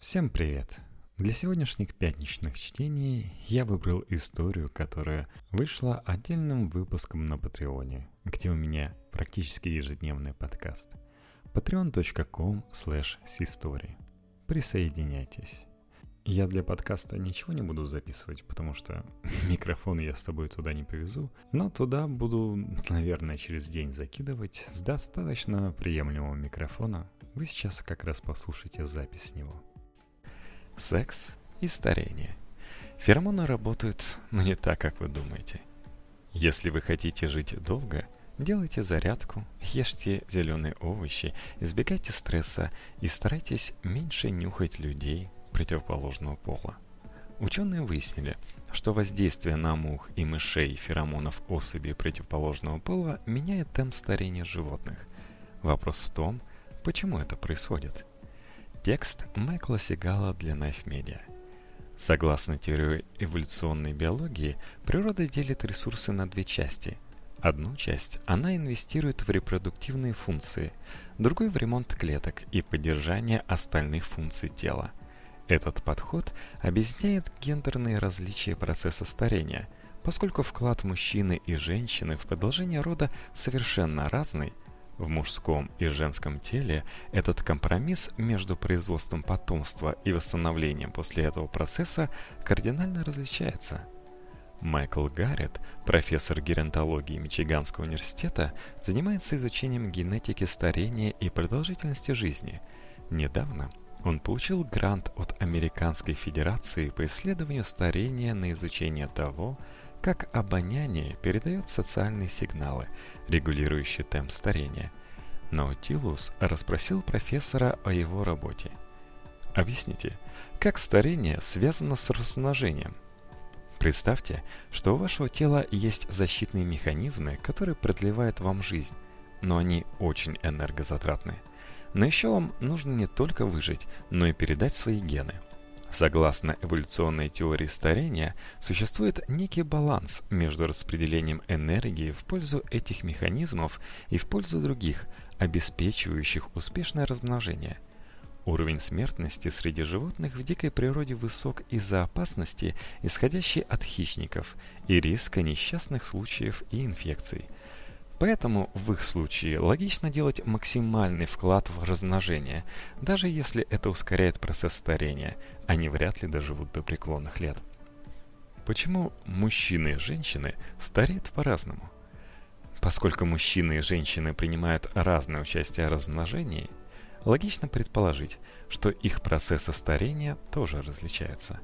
Всем привет! Для сегодняшних пятничных чтений я выбрал историю, которая вышла отдельным выпуском на Патреоне, где у меня практически ежедневный подкаст. patreon.com slash Присоединяйтесь. Я для подкаста ничего не буду записывать, потому что микрофон я с тобой туда не повезу, но туда буду, наверное, через день закидывать с достаточно приемлемого микрофона. Вы сейчас как раз послушаете запись с него секс и старение. Феромоны работают, но не так, как вы думаете. Если вы хотите жить долго, делайте зарядку, ешьте зеленые овощи, избегайте стресса и старайтесь меньше нюхать людей противоположного пола. Ученые выяснили, что воздействие на мух и мышей феромонов особей противоположного пола меняет темп старения животных. Вопрос в том, почему это происходит – Текст Майкла Сигала для Knife Media. Согласно теории эволюционной биологии, природа делит ресурсы на две части. Одну часть она инвестирует в репродуктивные функции, другую в ремонт клеток и поддержание остальных функций тела. Этот подход объясняет гендерные различия процесса старения, поскольку вклад мужчины и женщины в продолжение рода совершенно разный – в мужском и женском теле этот компромисс между производством потомства и восстановлением после этого процесса кардинально различается. Майкл Гаррет, профессор геронтологии Мичиганского университета, занимается изучением генетики старения и продолжительности жизни. Недавно он получил грант от Американской Федерации по исследованию старения на изучение того, как обоняние передает социальные сигналы, регулирующие темп старения. Наутилус расспросил профессора о его работе. Объясните, как старение связано с размножением? Представьте, что у вашего тела есть защитные механизмы, которые продлевают вам жизнь, но они очень энергозатратны. Но еще вам нужно не только выжить, но и передать свои гены – Согласно эволюционной теории старения, существует некий баланс между распределением энергии в пользу этих механизмов и в пользу других, обеспечивающих успешное размножение. Уровень смертности среди животных в дикой природе высок из-за опасности, исходящей от хищников, и риска несчастных случаев и инфекций – Поэтому в их случае логично делать максимальный вклад в размножение, даже если это ускоряет процесс старения, они вряд ли доживут до преклонных лет. Почему мужчины и женщины стареют по-разному? Поскольку мужчины и женщины принимают разное участие в размножении, логично предположить, что их процессы старения тоже различаются.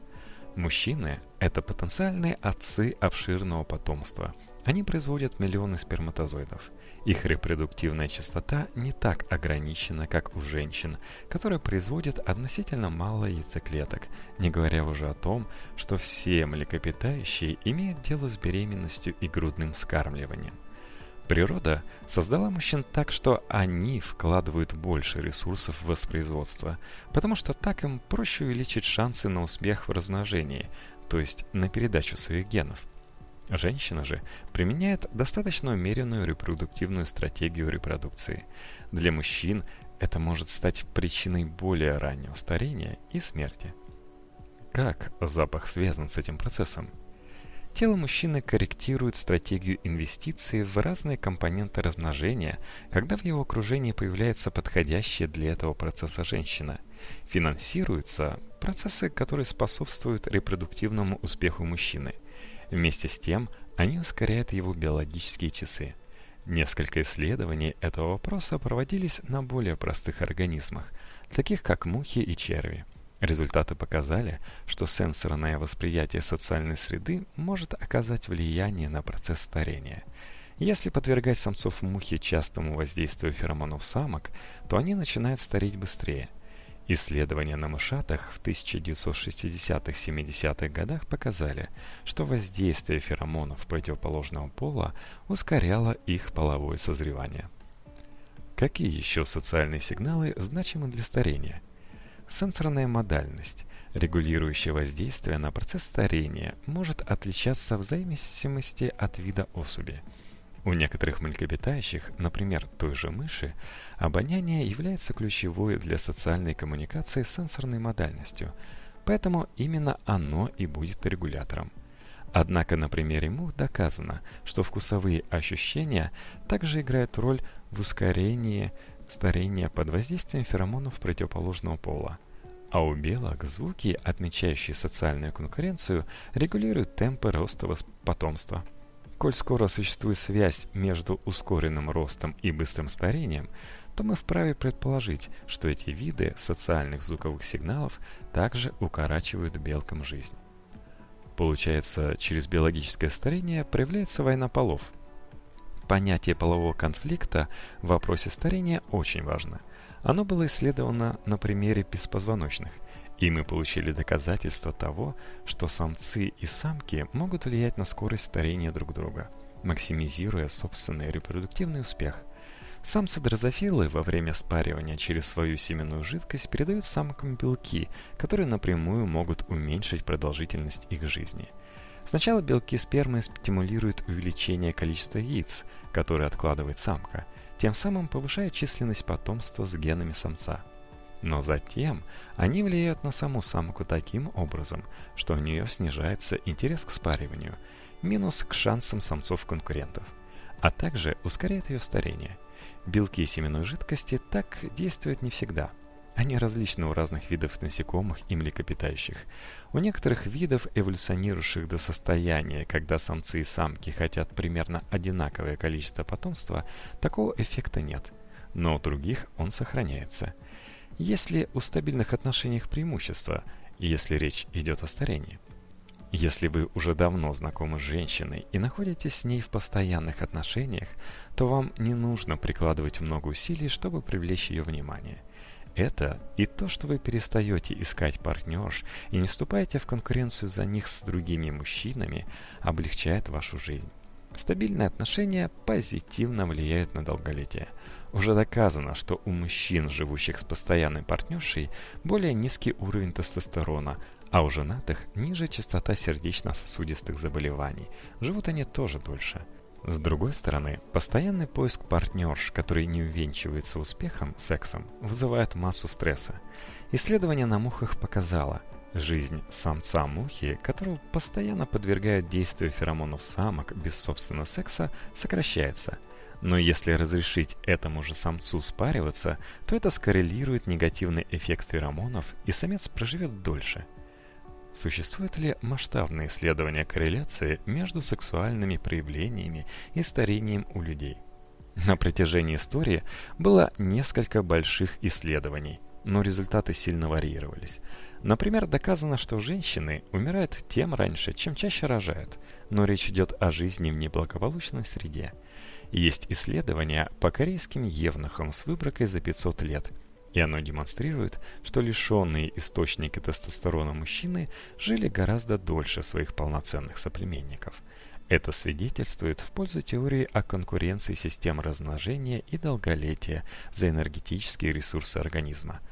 Мужчины – это потенциальные отцы обширного потомства – они производят миллионы сперматозоидов. Их репродуктивная частота не так ограничена, как у женщин, которые производят относительно мало яйцеклеток, не говоря уже о том, что все млекопитающие имеют дело с беременностью и грудным вскармливанием. Природа создала мужчин так, что они вкладывают больше ресурсов в воспроизводство, потому что так им проще увеличить шансы на успех в размножении, то есть на передачу своих генов. Женщина же применяет достаточно умеренную репродуктивную стратегию репродукции. Для мужчин это может стать причиной более раннего старения и смерти. Как запах связан с этим процессом? Тело мужчины корректирует стратегию инвестиций в разные компоненты размножения, когда в его окружении появляется подходящая для этого процесса женщина. Финансируются процессы, которые способствуют репродуктивному успеху мужчины – Вместе с тем, они ускоряют его биологические часы. Несколько исследований этого вопроса проводились на более простых организмах, таких как мухи и черви. Результаты показали, что сенсорное восприятие социальной среды может оказать влияние на процесс старения. Если подвергать самцов мухи частому воздействию феромонов самок, то они начинают стареть быстрее – Исследования на мышатах в 1960-70-х годах показали, что воздействие феромонов противоположного пола ускоряло их половое созревание. Какие еще социальные сигналы значимы для старения? Сенсорная модальность, регулирующая воздействие на процесс старения, может отличаться в зависимости от вида особи. У некоторых млекопитающих, например, той же мыши, обоняние является ключевой для социальной коммуникации сенсорной модальностью, поэтому именно оно и будет регулятором. Однако на примере мух доказано, что вкусовые ощущения также играют роль в ускорении старения под воздействием феромонов противоположного пола. А у белок звуки, отмечающие социальную конкуренцию, регулируют темпы роста потомства. Коль скоро существует связь между ускоренным ростом и быстрым старением, то мы вправе предположить, что эти виды социальных звуковых сигналов также укорачивают белкам жизнь. Получается, через биологическое старение проявляется война полов. Понятие полового конфликта в вопросе старения очень важно. Оно было исследовано на примере беспозвоночных, и мы получили доказательство того, что самцы и самки могут влиять на скорость старения друг друга, максимизируя собственный репродуктивный успех. Самцы-дрозофилы во время спаривания через свою семенную жидкость передают самкам белки, которые напрямую могут уменьшить продолжительность их жизни. Сначала белки спермы стимулируют увеличение количества яиц, которые откладывает самка, тем самым повышая численность потомства с генами самца. Но затем они влияют на саму самку таким образом, что у нее снижается интерес к спариванию, минус к шансам самцов-конкурентов, а также ускоряет ее старение. Белки семенной жидкости так действуют не всегда. Они различны у разных видов насекомых и млекопитающих. У некоторых видов, эволюционирующих до состояния, когда самцы и самки хотят примерно одинаковое количество потомства, такого эффекта нет. Но у других он сохраняется – есть ли у стабильных отношениях преимущества, если речь идет о старении? Если вы уже давно знакомы с женщиной и находитесь с ней в постоянных отношениях, то вам не нужно прикладывать много усилий, чтобы привлечь ее внимание. Это и то, что вы перестаете искать партнерш и не вступаете в конкуренцию за них с другими мужчинами, облегчает вашу жизнь. Стабильные отношения позитивно влияют на долголетие. Уже доказано, что у мужчин, живущих с постоянной партнершей, более низкий уровень тестостерона, а у женатых ниже частота сердечно-сосудистых заболеваний. Живут они тоже дольше. С другой стороны, постоянный поиск партнерш, который не увенчивается успехом, сексом, вызывает массу стресса. Исследование на мухах показало – Жизнь самца-мухи, которого постоянно подвергают действию феромонов самок без собственного секса, сокращается. Но если разрешить этому же самцу спариваться, то это скоррелирует негативный эффект феромонов, и самец проживет дольше. Существуют ли масштабные исследования корреляции между сексуальными проявлениями и старением у людей? На протяжении истории было несколько больших исследований, но результаты сильно варьировались. Например, доказано, что женщины умирают тем раньше, чем чаще рожают, но речь идет о жизни в неблагополучной среде. Есть исследования по корейским евнухам с выбракой за 500 лет, и оно демонстрирует, что лишенные источники тестостерона мужчины жили гораздо дольше своих полноценных соплеменников. Это свидетельствует в пользу теории о конкуренции систем размножения и долголетия за энергетические ресурсы организма –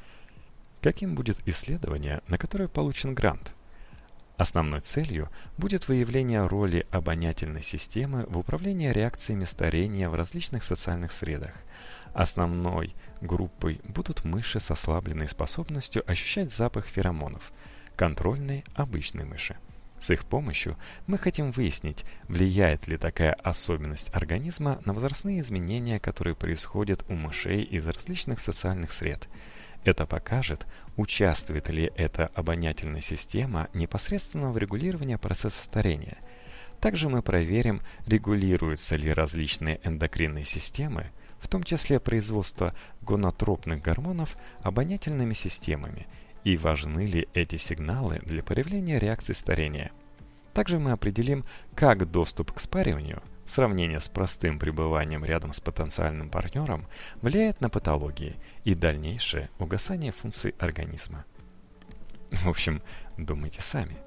Каким будет исследование, на которое получен грант? Основной целью будет выявление роли обонятельной системы в управлении реакциями старения в различных социальных средах. Основной группой будут мыши с ослабленной способностью ощущать запах феромонов, контрольные обычные мыши. С их помощью мы хотим выяснить, влияет ли такая особенность организма на возрастные изменения, которые происходят у мышей из различных социальных сред – это покажет, участвует ли эта обонятельная система непосредственно в регулировании процесса старения. Также мы проверим, регулируются ли различные эндокринные системы, в том числе производство гонотропных гормонов, обонятельными системами, и важны ли эти сигналы для проявления реакции старения. Также мы определим, как доступ к спариванию – Сравнение с простым пребыванием рядом с потенциальным партнером влияет на патологии и дальнейшее угасание функций организма. В общем, думайте сами.